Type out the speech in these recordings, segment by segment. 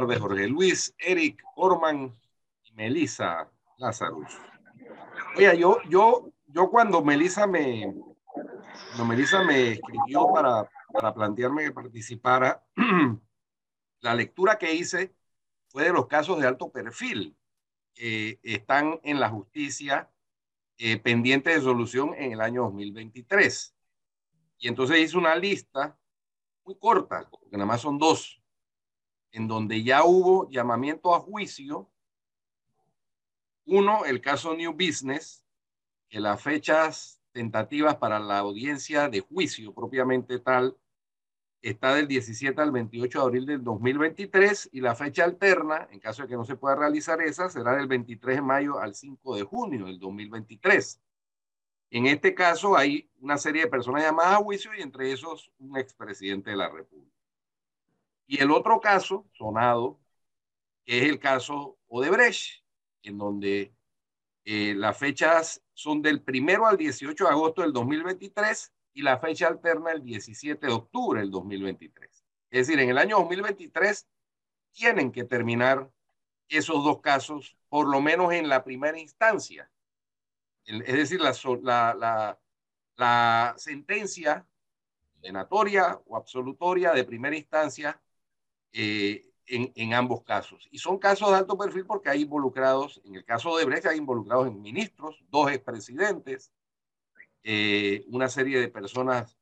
Jorge Luis, Eric, Orman y Melissa Lázaro. Oye, yo, yo, yo cuando Melissa me, Melissa me escribió para, para plantearme que participara, la lectura que hice fue de los casos de alto perfil que están en la justicia eh, pendiente de solución en el año 2023. Y entonces hice una lista muy corta, porque nada más son dos, en donde ya hubo llamamiento a juicio. Uno, el caso New Business, que las fechas tentativas para la audiencia de juicio propiamente tal está del 17 al 28 de abril del 2023 y la fecha alterna, en caso de que no se pueda realizar esa, será del 23 de mayo al 5 de junio del 2023. En este caso hay una serie de personas llamadas a juicio y entre esos un expresidente de la República. Y el otro caso sonado, es el caso Odebrecht, en donde eh, las fechas son del primero al 18 de agosto del 2023 y la fecha alterna el 17 de octubre del 2023. Es decir, en el año 2023 tienen que terminar esos dos casos, por lo menos en la primera instancia. Es decir, la, la, la, sentencia denatoria o absolutoria de primera instancia eh, en, en, ambos casos. Y son casos de alto perfil porque hay involucrados, en el caso de Brecht, hay involucrados en ministros, dos expresidentes, eh, una serie de personas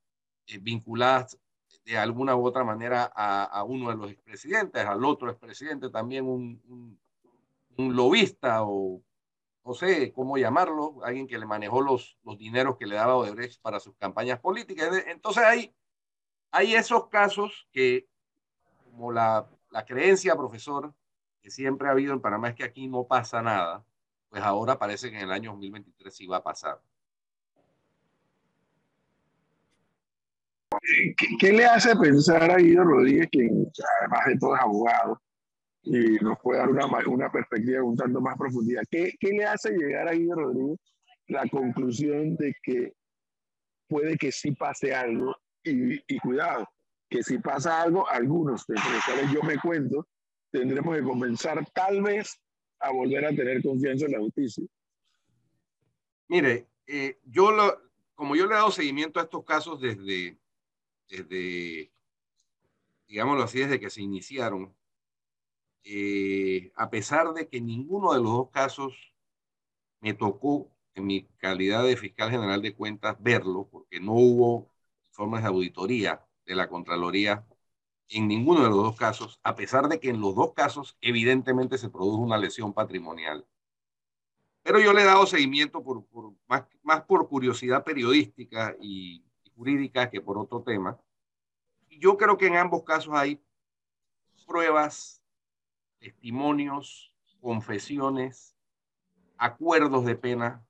eh, vinculadas de alguna u otra manera a, a, uno de los expresidentes, al otro expresidente también un, un, un lobista o no sé cómo llamarlo, alguien que le manejó los, los dineros que le daba Odebrecht para sus campañas políticas. Entonces hay, hay esos casos que, como la, la creencia, profesor, que siempre ha habido en Panamá es que aquí no pasa nada, pues ahora parece que en el año 2023 sí va a pasar. ¿Qué, ¿Qué, le hace pensar a Guido Rodríguez, que además de todo es abogado, y nos puede dar una, una perspectiva un tanto más profundidad? ¿Qué, ¿Qué le hace llegar a Guido Rodríguez la conclusión de que puede que sí pase algo? Y, y cuidado, que si pasa algo, algunos de los cuales yo me cuento, tendremos que comenzar tal vez a volver a tener confianza en la justicia. Mire, eh, yo lo, como yo le he dado seguimiento a estos casos desde, desde, digámoslo así, desde que se iniciaron, eh, a pesar de que ninguno de los dos casos me tocó en mi calidad de fiscal general de cuentas verlo, porque no hubo formas de auditoría de la Contraloría en ninguno de los dos casos, a pesar de que en los dos casos evidentemente se produjo una lesión patrimonial. Pero yo le he dado seguimiento por, por más, más por curiosidad periodística y, jurídica que por otro tema. Yo creo que en ambos casos hay pruebas, testimonios, confesiones, acuerdos de pena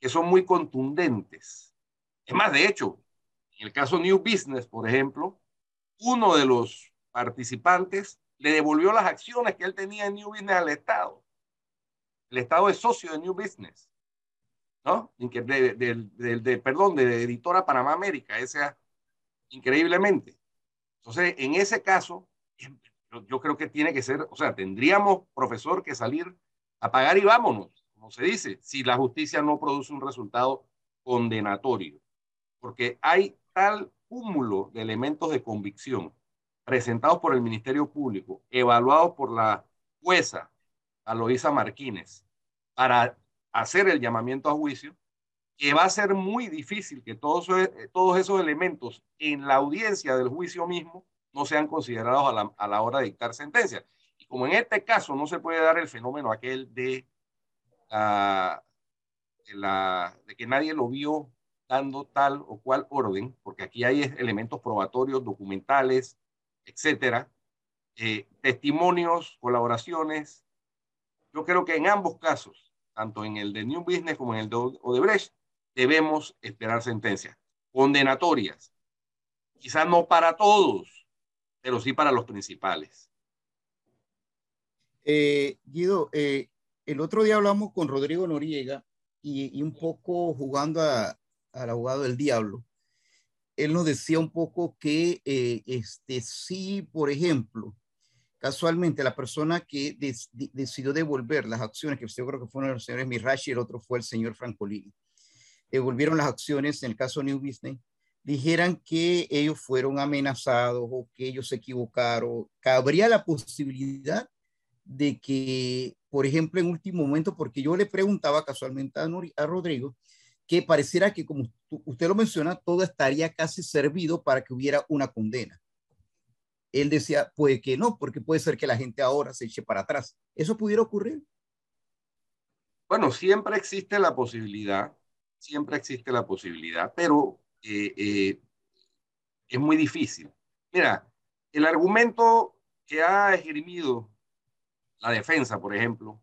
que son muy contundentes. Es más, de hecho, en el caso New Business, por ejemplo, uno de los participantes le devolvió las acciones que él tenía en New Business al Estado. El Estado es socio de New Business. ¿no? De, de, de, perdón, de Editora Panamá América, esa, increíblemente. Entonces, en ese caso, yo, creo que tiene que ser, o sea, tendríamos, profesor, que salir a pagar y vámonos, como se dice, si la justicia no produce un resultado condenatorio, porque hay tal cúmulo de elementos de convicción presentados por el Ministerio Público, evaluados por la jueza Aloisa Martínez, para hacer el llamamiento a juicio, que va a ser muy difícil que todos, todos esos elementos en la audiencia del juicio mismo no sean considerados a la, a la hora de dictar sentencia. Y como en este caso no se puede dar el fenómeno aquel de, de, la, de que nadie lo vio dando tal o cual orden, porque aquí hay elementos probatorios, documentales, etcétera, eh, testimonios, colaboraciones. Yo creo que en ambos casos tanto en el de New Business como en el de Odebrecht, debemos esperar sentencias condenatorias. Quizás no para todos, pero sí para los principales. Eh, Guido, eh, el otro día hablamos con Rodrigo Noriega y, y un poco jugando a, al abogado del diablo. Él nos decía un poco que eh, este, sí, por ejemplo, casualmente la persona que decidió devolver las acciones, que yo creo que fueron los señores Mirashi y el otro fue el señor Francolini, devolvieron las acciones en el caso New Business, dijeran que ellos fueron amenazados o que ellos se equivocaron, cabría la posibilidad de que, por ejemplo, en último momento, porque yo le preguntaba casualmente a, a Rodrigo, que pareciera que, como usted lo menciona, todo estaría casi servido para que hubiera una condena. Él decía, puede que no, porque puede ser que la gente ahora se eche para atrás. ¿Eso pudiera ocurrir? Bueno, siempre existe la posibilidad, siempre existe la posibilidad, pero eh, eh, es muy difícil. Mira, el argumento que ha esgrimido la defensa, por ejemplo,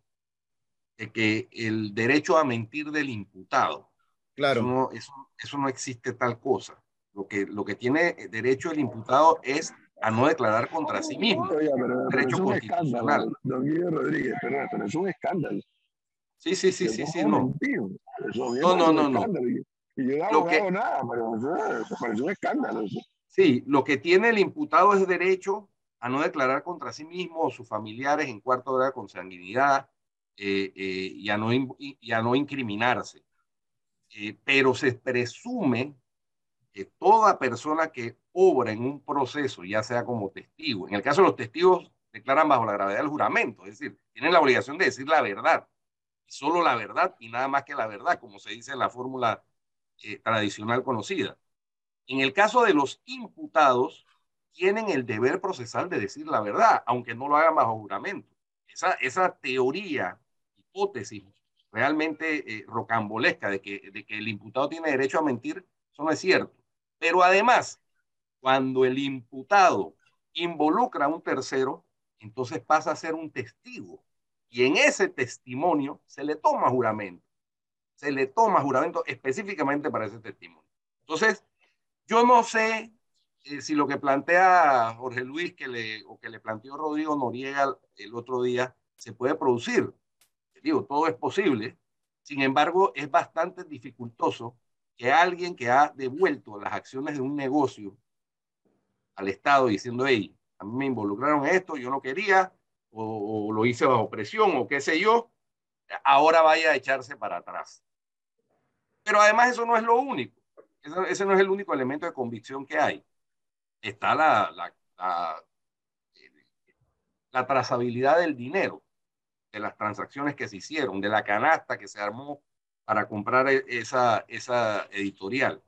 de que el derecho a mentir del imputado, claro. eso, eso, no existe tal cosa. Lo que, lo que tiene derecho el imputado es a no declarar contra sí mismo. derecho es constitucional. don Guido Rodríguez, pero, es un escándalo. Sí, sí, sí, sí, sí, no. no, no, no, no. Y yo no lo que, nada, pero eso, parece un escándalo. Sí, lo que tiene el imputado es derecho a no declarar contra sí mismo o sus familiares en cuarto grado con sanguinidad eh, eh, y, a no, y a no incriminarse. Eh, pero se presume que toda persona que obra en un proceso, ya sea como testigo, en el caso de los testigos declaran bajo la gravedad del juramento, es decir, tienen la obligación de decir la verdad, solo la verdad y nada más que la verdad, como se dice en la fórmula eh, tradicional conocida. En el caso de los imputados, tienen el deber procesal de decir la verdad, aunque no lo hagan bajo juramento. Esa, esa teoría, hipótesis realmente eh, rocambolesca de que, el imputado tiene derecho a mentir, eso no es cierto. Pero además, cuando el imputado involucra a un tercero, entonces pasa a ser un testigo. Y en ese testimonio se le toma juramento se le toma juramento específicamente para ese testimonio. Entonces, yo no sé eh, si lo que plantea Jorge Luis que le, o que le planteó Rodrigo Noriega el otro día se puede producir. Digo, todo es posible. Sin embargo, es bastante dificultoso que alguien que ha devuelto las acciones de un negocio al Estado diciendo, hey, a mí me involucraron en esto, yo no quería, o, lo hice bajo presión, o qué sé yo, ahora vaya a echarse para atrás. Pero además eso no es lo único. ese no es el único elemento de convicción que hay. Está la, la, la, trazabilidad del dinero, de las transacciones que se hicieron, de la canasta que se armó para comprar e, esa, editorial.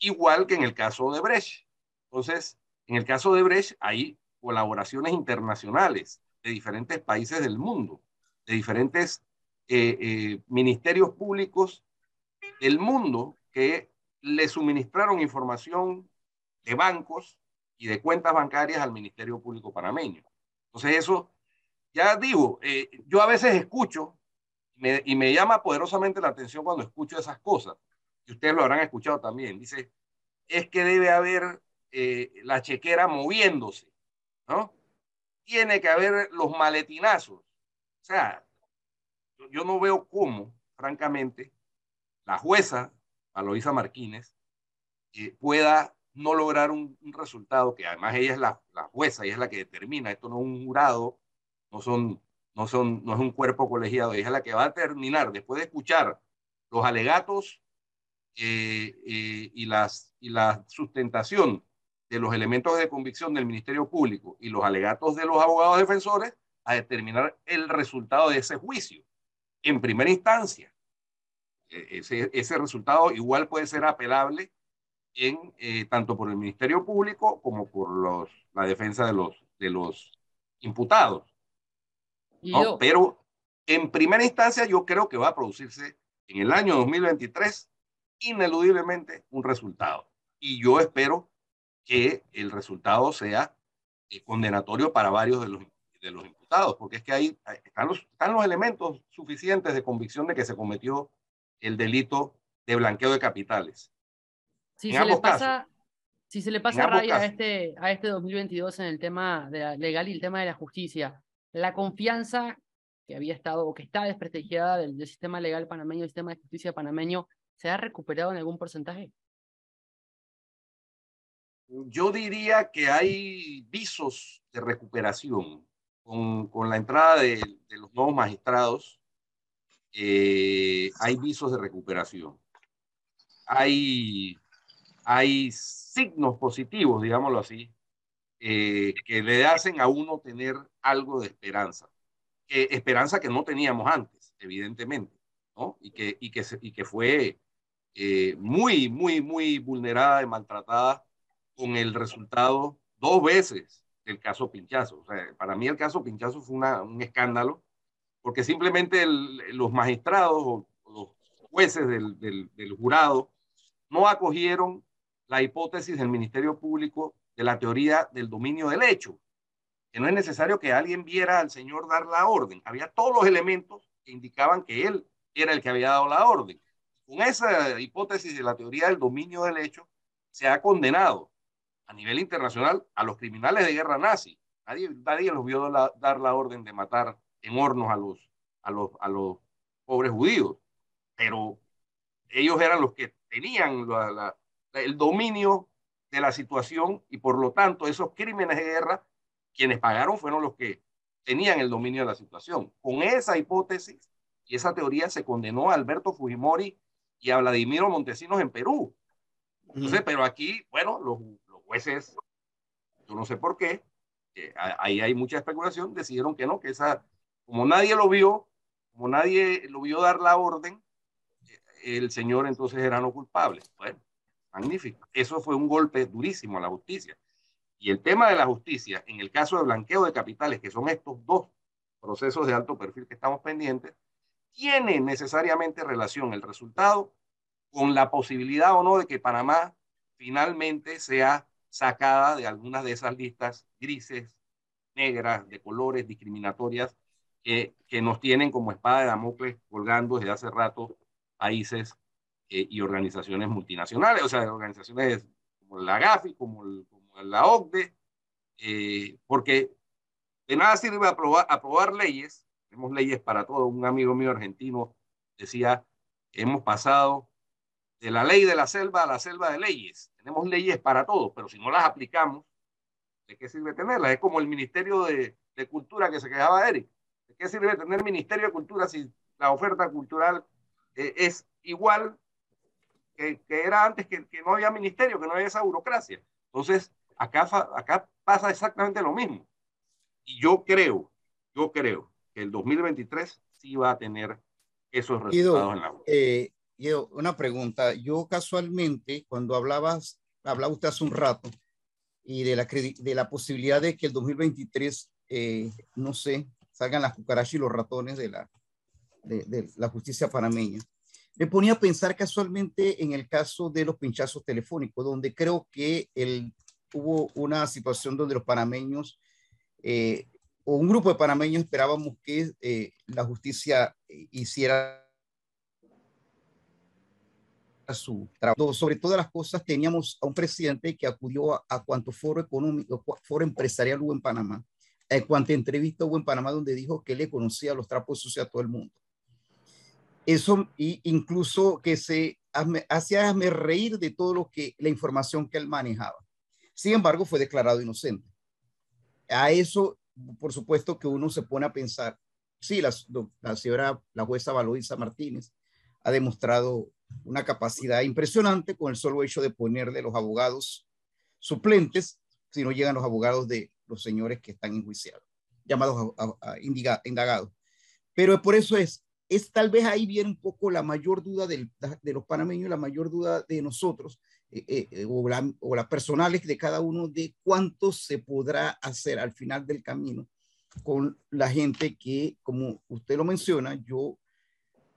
Igual que en el caso de Brecht. Entonces, en el caso de Brecht hay colaboraciones internacionales de diferentes países del mundo, de diferentes eh, eh, ministerios públicos del mundo que le suministraron información de bancos y de cuentas bancarias al Ministerio Público panameño. Entonces eso, ya digo, eh, yo a veces escucho y me llama poderosamente la atención cuando escucho esas cosas, y ustedes lo habrán escuchado también, dice, es que debe haber eh, la chequera moviéndose, ¿no? Tiene que haber los maletinazos. O sea, yo no veo cómo, francamente, la jueza, Aloisa Martínez, eh, pueda no lograr un, resultado, que además ella es la, jueza, ella es la que determina, esto no es un jurado, no, son, no, son, no es un cuerpo colegiado, es la que va a terminar, después de escuchar los alegatos eh, eh, y, las, y la sustentación de los elementos de convicción del Ministerio Público y los alegatos de los abogados defensores, a determinar el resultado de ese juicio en primera instancia. E-, ese, ese resultado igual puede ser apelable en, eh, tanto por el Ministerio Público como por los, la defensa de los, de los imputados. Pero en primera instancia yo creo que va a producirse en el año 2023 ineludiblemente un resultado. Y yo espero que el resultado sea eh, condenatorio para varios de los, de los imputados, porque es que ahí están los, están los elementos suficientes de convicción de que se cometió el delito de blanqueo de capitales. Si se, le pasa, si se le pasa raya a este, a este 2022 en el tema de la legal y el tema de la justicia, la confianza que había estado o que está desprestigiada del, sistema legal panameño, el sistema de justicia panameño, ¿se ha recuperado en algún porcentaje? Yo diría que hay visos de recuperación, con, con la entrada de, de, los nuevos magistrados, eh, hay visos de recuperación. Hay, hay signos positivos, digámoslo así, eh, que le hacen a uno tener algo de esperanza. esperanza que no teníamos antes, evidentemente, ¿no? Y que, y que, y que fue eh, muy, muy, muy vulnerada y maltratada con el resultado dos veces del caso Pinchazo. O sea, para mí el caso Pinchazo fue un escándalo porque simplemente los magistrados o los jueces del jurado no acogieron la hipótesis del Ministerio Público de la teoría del dominio del hecho, que no es necesario que alguien viera al señor dar la orden. Había todos los elementos que indicaban que él era el que había dado la orden. Con esa hipótesis de la teoría del dominio del hecho, se ha condenado a nivel internacional a los criminales de guerra nazi. Nadie, nadie los vio dar la orden de matar en hornos a los, a los, a los pobres judíos, pero ellos eran los que tenían la, la, el dominio de la situación y por lo tanto esos crímenes de guerra, quienes pagaron fueron los que tenían el dominio de la situación. Con esa hipótesis y esa teoría se condenó a Alberto Fujimori y a Vladimiro Montesinos en Perú. Entonces, pero aquí, bueno, los, los, jueces, yo no sé por qué, ahí hay mucha especulación, decidieron que no, que esa, como nadie lo vio, como nadie lo vio dar la orden, el señor entonces era no culpable. Bueno, magnífico. Eso fue un golpe durísimo a la justicia. Y el tema de la justicia, en el caso de blanqueo de capitales, que son estos dos procesos de alto perfil que estamos pendientes, tiene necesariamente relación el resultado con la posibilidad o no de que Panamá finalmente sea sacada de algunas de esas listas grises, negras, de colores, discriminatorias, que, que nos tienen como espada de Damocles colgando desde hace rato países eh, y organizaciones multinacionales, o sea, organizaciones como la GAFI, como, como la OCDE, eh, porque de nada sirve aprobar, leyes, tenemos leyes para todo, un amigo mío argentino decía, hemos pasado de la ley de la selva a la selva de leyes, tenemos leyes para todo, pero si no las aplicamos, ¿de qué sirve tenerlas? Es como el Ministerio de, de Cultura que se quejaba Eric, ¿de qué sirve tener Ministerio de Cultura si la oferta cultural eh, es igual que, era antes que, que, no había ministerio, que no había esa burocracia. Entonces, acá, acá pasa exactamente lo mismo. Y yo creo, yo creo que el 2023 sí va a tener esos resultados en la eh, una pregunta. Yo casualmente, cuando hablabas, hablaba usted hace un rato, y de la, de la posibilidad de que el 2023, eh, no sé, salgan las cucarachas y los ratones de la, de, de la justicia panameña me ponía a pensar casualmente en el caso de los pinchazos telefónicos, donde creo que el, hubo una situación donde los panameños eh, o un grupo de panameños esperábamos que eh, la justicia hiciera su trabajo. Sobre todas las cosas, teníamos a un presidente que acudió a, cuanto foro económico, foro empresarial hubo en Panamá, en cuanto entrevista hubo en Panamá, donde dijo que le conocía los trapos sucios a todo el mundo. Eso incluso que se hacía reír de todo lo que la información que él manejaba. Sin embargo, fue declarado inocente. A eso, por supuesto, que uno se pone a pensar, sí, la, señora, la jueza Valoisa Martínez ha demostrado una capacidad impresionante con el solo hecho de ponerle los abogados suplentes, si no llegan los abogados de los señores que están enjuiciados, llamados indagados. Pero por eso es, es tal vez ahí viene un poco la mayor duda de los panameños, la mayor duda de nosotros, eh, eh, eh, o, la, o las personales de cada uno, de cuánto se podrá hacer al final del camino con la gente que, como usted lo menciona, yo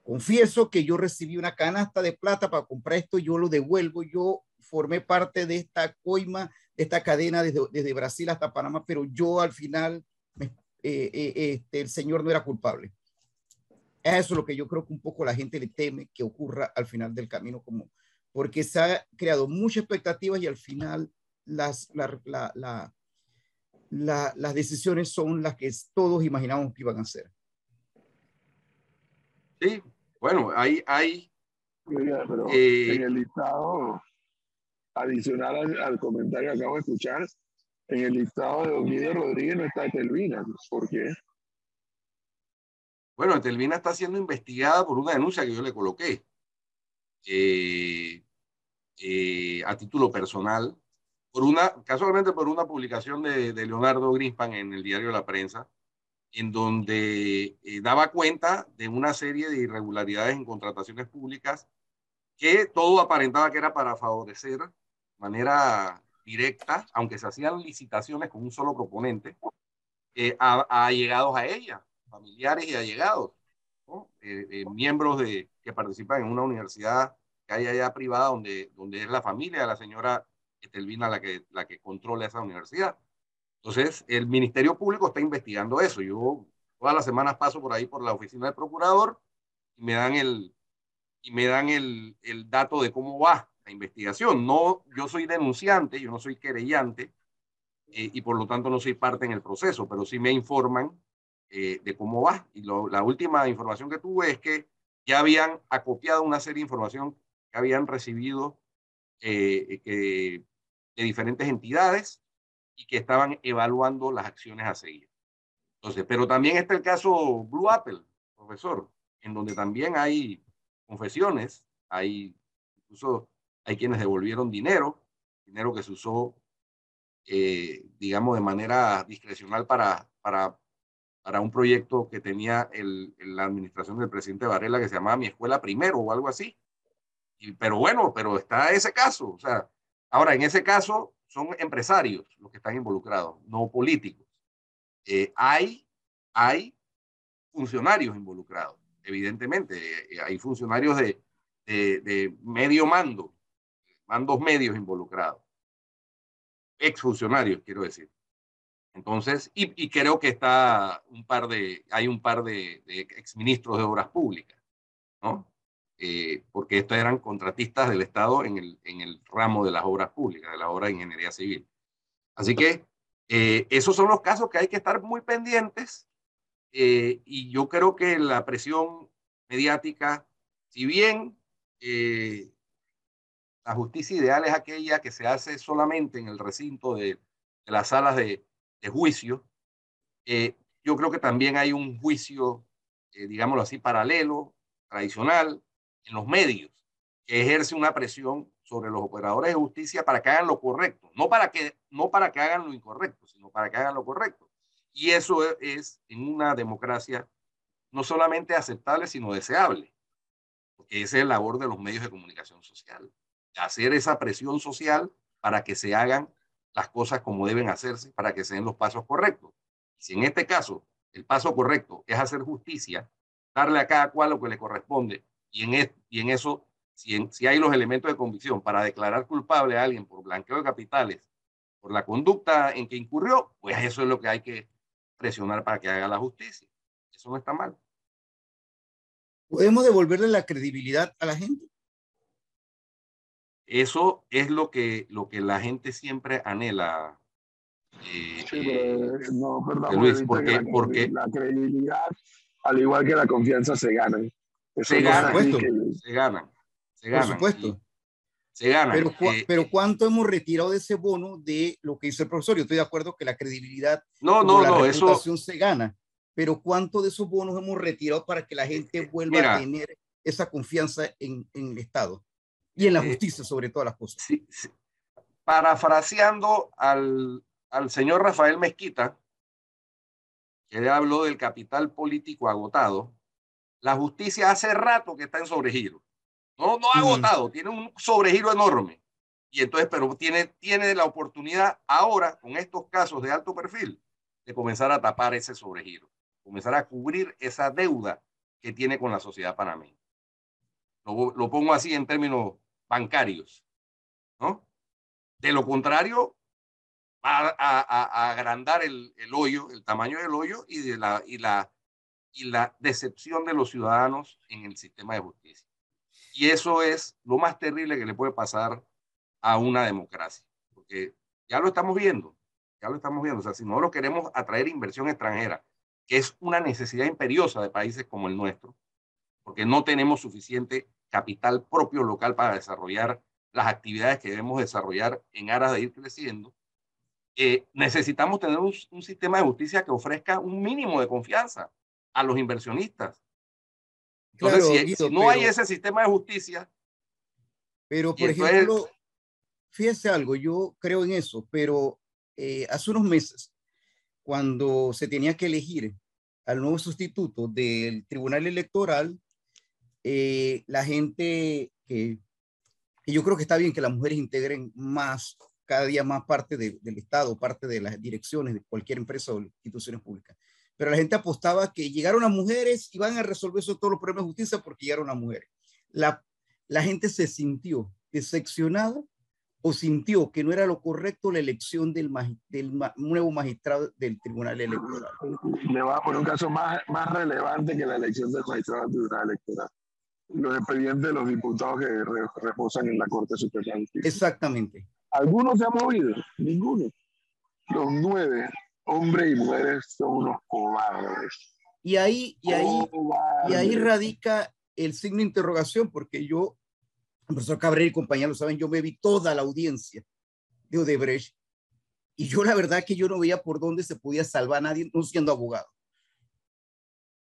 confieso que yo recibí una canasta de plata para comprar esto, yo lo devuelvo, yo formé parte de esta coima, de esta cadena desde, desde Brasil hasta Panamá, pero yo al final, este, el señor no era culpable. Eso es lo que yo creo que un poco la gente le teme que ocurra al final del camino, como porque se ha creado muchas expectativas y al final las, la, la, las decisiones son las que todos imaginamos que iban a ser. Sí, bueno, hay... hay eh, en el listado adicional al, comentario que acabo de escuchar, en el listado de Don Guido Rodríguez no está Telvina. ¿Por qué? Bueno, Telvina está siendo investigada por una denuncia que yo le coloqué eh, eh, a título personal, por una, casualmente por una publicación de, Leonardo Grispan en el diario La Prensa, en donde eh, daba cuenta de una serie de irregularidades en contrataciones públicas que todo aparentaba que era para favorecer de manera directa, aunque se hacían licitaciones con un solo proponente, a, a, allegados a ella, familiares y allegados, miembros de, que participan en una universidad que hay allá privada donde, donde es la familia de la señora Estelvina la que, la que controla esa universidad. Entonces, el Ministerio Público está investigando eso. Yo todas las semanas paso por ahí por la oficina del procurador y me dan el, y me dan el, el dato de cómo va la investigación. No, yo soy denunciante, yo no soy querellante eh, y por lo tanto no soy parte en el proceso, pero sí me informan eh, de cómo va. Y la última información que tuve es que ya habían acopiado una serie de información que habían recibido eh, que, de diferentes entidades y que estaban evaluando las acciones a seguir. Entonces, pero también está el caso Blue Apple, profesor, en donde también hay confesiones, hay incluso hay quienes devolvieron dinero, dinero que se usó, eh, digamos, de manera discrecional para, para para un proyecto que tenía la administración del presidente Varela que se llamaba Mi Escuela Primero o algo así. Pero bueno, pero está ese caso. O sea, ahora en ese caso son empresarios los que están involucrados, no políticos. Eh, hay, hay funcionarios involucrados, evidentemente. Eh, hay funcionarios de, de medio mando, mandos medios involucrados. Exfuncionarios, quiero decir. Entonces, y, creo que está un par de, hay un par de, exministros de obras públicas, ¿no? Eh, porque estos eran contratistas del Estado en el, en el ramo de las obras públicas, de la obra de ingeniería civil. Así que eh, esos son los casos que hay que estar muy pendientes eh, y yo creo que la presión mediática, si bien la justicia ideal es aquella que se hace solamente en el recinto de las salas de, de juicio, eh, yo creo que también hay un juicio, eh, digámoslo así, paralelo, tradicional, en los medios, que ejerce una presión sobre los operadores de justicia para que hagan lo correcto, no para que, no para que hagan lo incorrecto, sino para que hagan lo correcto. Y eso es, es en una democracia no solamente aceptable, sino deseable, porque esa es la labor de los medios de comunicación social, hacer esa presión social para que se hagan las cosas como deben hacerse para que se den los pasos correctos. Si en este caso el paso correcto es hacer justicia, darle a cada cual lo que le corresponde, y en, eso, si, si hay los elementos de convicción para declarar culpable a alguien por blanqueo de capitales, por la conducta en que incurrió, pues eso es lo que hay que presionar para que haga la justicia. Eso no está mal. ¿Podemos devolverle la credibilidad a la gente? Eso es lo que, lo que la gente siempre anhela. Eh, sí, pero eh, no Luis, porque, la, porque la credibilidad, al igual que la confianza, se ganan. se, ganan se ganan, se ganan. Por supuesto. Se ganan. Pero, eh, pero ¿cuánto hemos retirado de ese bono de lo que hizo el profesor? Yo estoy de acuerdo que la credibilidad, no, no, la no, reputación se gana. Pero ¿cuánto de esos bonos hemos retirado para que la gente vuelva a tener esa confianza en, en el Estado? Y en la eh, justicia sobre todas las cosas. Sí, Parafraseando al, al señor Rafael Mezquita, que habló del capital político agotado, la justicia hace rato que está en sobregiro. No, no agotado, tiene un sobregiro enorme. Y entonces, pero tiene, tiene la oportunidad ahora, con estos casos de alto perfil, de comenzar a tapar ese sobregiro, comenzar a cubrir esa deuda que tiene con la sociedad panameña. Lo, lo pongo así en términos bancarios, ¿no? De lo contrario, va a, agrandar el, el, hoyo, el tamaño del hoyo y, de la, y, la, y la decepción de los ciudadanos en el sistema de justicia. Y eso es lo más terrible que le puede pasar a una democracia, porque ya lo estamos viendo, ya lo estamos viendo. O sea, si no lo queremos atraer inversión extranjera, que es una necesidad imperiosa de países como el nuestro, porque no tenemos suficiente capital propio local para desarrollar las actividades que debemos desarrollar en aras de ir creciendo, eh, necesitamos tener un, sistema de justicia que ofrezca un mínimo de confianza a los inversionistas. Entonces, si, no hay ese sistema de justicia. Pero, por ejemplo, fíjese algo, yo creo en eso, pero eh, hace unos meses, cuando se tenía que elegir al nuevo sustituto del Tribunal Electoral, eh, la gente que, que, yo creo que está bien que las mujeres integren más cada día más parte del Estado, parte de las direcciones de cualquier empresa o instituciones públicas. Pero la gente apostaba que llegaron las mujeres y van a resolver eso, todos los problemas de justicia porque llegaron las mujeres. La, la gente se sintió decepcionada o sintió que no era lo correcto la elección del, del nuevo magistrado del Tribunal Electoral. Le voy a poner un caso más, más relevante que la elección del magistrado del Tribunal Electoral. Los expedientes de los diputados que reposan en la Corte Suprema de Justicia. Exactamente. ¿Alguno se ha movido? Ninguno. Los nueve, hombres y mujeres, son unos cobardes. Y ahí, y ahí, y ahí radica el signo de interrogación, porque yo, el profesor Cabrera y compañeros lo saben, yo me vi toda la audiencia de Odebrecht, y yo la verdad que yo no veía por dónde se podía salvar a nadie no siendo abogado.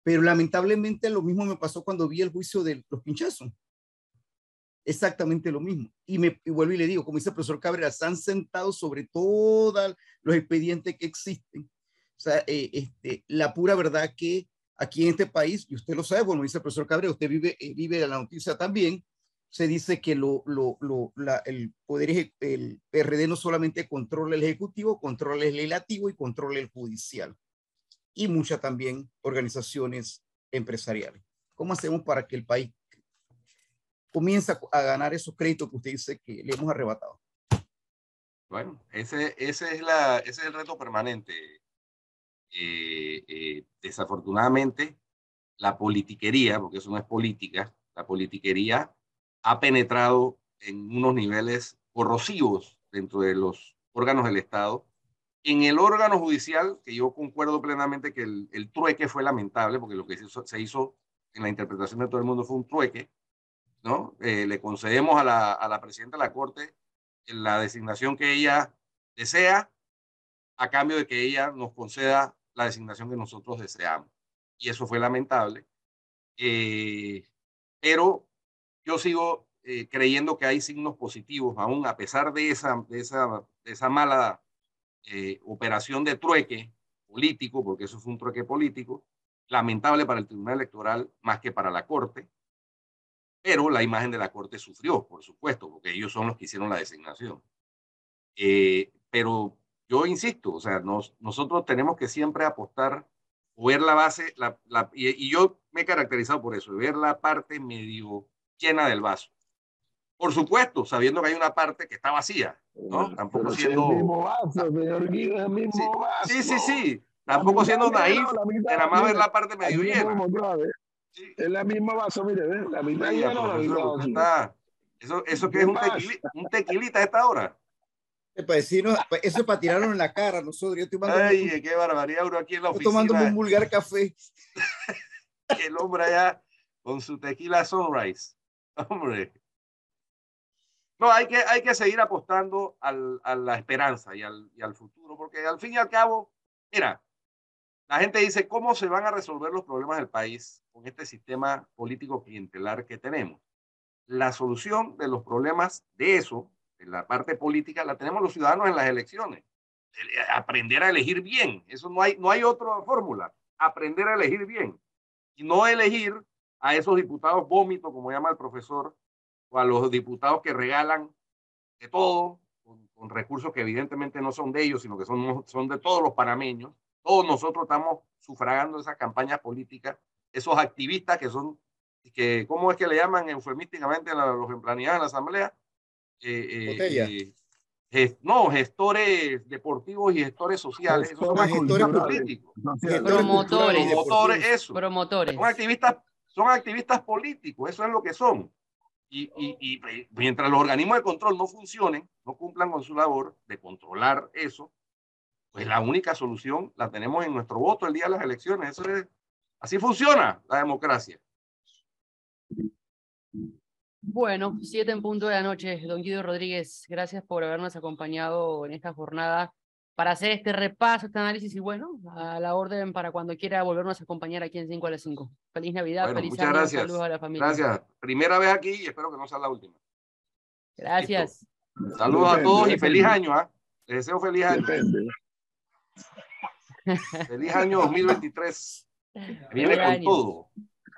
Pero lamentablemente lo mismo me pasó cuando vi el juicio de los pinchazos exactamente lo mismo. Y me vuelvo y le digo, como dice el profesor Cabrera, están sentados sobre todos los expedientes que existen. O sea, eh, este, la pura verdad que aquí en este país, y usted lo sabe, bueno, dice el profesor Cabrera, usted vive, eh, vive la noticia también, se dice que lo, lo, lo, el poder, el PRD no solamente controla el ejecutivo, controla el legislativo y controla el judicial. Y muchas también organizaciones empresariales. ¿Cómo hacemos para que el país comienza a ganar esos créditos que usted dice que le hemos arrebatado. Bueno, ese, ese, es, la, ese es el reto permanente. Eh, eh, desafortunadamente, la politiquería, porque eso no es política, la politiquería ha penetrado en unos niveles corrosivos dentro de los órganos del Estado. En el órgano judicial, que yo concuerdo plenamente que el, el trueque fue lamentable, porque lo que se hizo, se hizo en la interpretación de todo el mundo fue un trueque, ¿no? Eh, le concedemos a la, a la presidenta de la Corte la designación que ella desea a cambio de que ella nos conceda la designación que nosotros deseamos. Y eso fue lamentable. Eh, pero yo sigo eh, creyendo que hay signos positivos, aún a pesar de esa, de esa, de esa mala operación de trueque político, porque eso fue un trueque político, lamentable para el Tribunal Electoral más que para la Corte, pero la imagen de la Corte sufrió, por supuesto, porque ellos son los que hicieron la designación. Eh, pero yo insisto, o sea, nos, nosotros tenemos que siempre apostar o ver la base, la, la, y, yo me he caracterizado por eso, ver la parte medio llena del vaso. Por supuesto, sabiendo que hay una parte que está vacía, ¿no? Tampoco siendo... El mismo vaso, señor Guido, el mismo sí, vaso. Sí, sí, sí. Tampoco siendo naif, nada más ver la parte medio llena. Es la misma vaso, mire, ¿ves? la misma sí, está, Eso, eso que es un, tequilita, un tequilita a esta hora. Pues, eso es para tirarlo en la cara nosotros. Yo estoy Ay, qué barbaridad, uno aquí en la oficina. tomando un vulgar café. el hombre allá con su tequila sunrise. Hombre. No, hay que, hay que seguir apostando al, a la esperanza y al, y al futuro, porque al fin y al cabo, mira, la gente dice, ¿cómo se van a resolver los problemas del país con este sistema político clientelar que tenemos? La solución de los problemas de eso, de la parte política, la tenemos los ciudadanos en las elecciones. Aprender a elegir bien. Eso no hay, no hay otra fórmula. Aprender a elegir bien. Y no elegir a esos diputados vómitos, como llama el profesor, o a los diputados que regalan de todo, con, con recursos que evidentemente no son de ellos, sino que son, son de todos los panameños todos nosotros estamos sufragando esas campañas políticas, esos activistas que son, que, ¿cómo es que le llaman eufemísticamente a los empleados en la asamblea? Eh, eh, no, gestores deportivos y gestores sociales, esos son gestores políticos. Promotores. Promotores, eso. Promotores. Son activistas, son activistas políticos, eso es lo que son. Y, mientras los organismos de control no funcionen, no cumplan con su labor de controlar eso, pues la única solución la tenemos en nuestro voto el día de las elecciones. Eso es, así funciona la democracia. Bueno, siete en punto de la noche. Don Guido Rodríguez, gracias por habernos acompañado en esta jornada para hacer este repaso, este análisis y bueno, a la orden para cuando quiera volvernos a acompañar aquí en 5 a las 5. Feliz Navidad, feliz muchas gracias. saludos a la familia. Gracias. Primera vez aquí y espero que no sea la última. Gracias. Saludos a todos y feliz año. ¿ah? Les deseo feliz año. feliz año 2023. Viene con todo.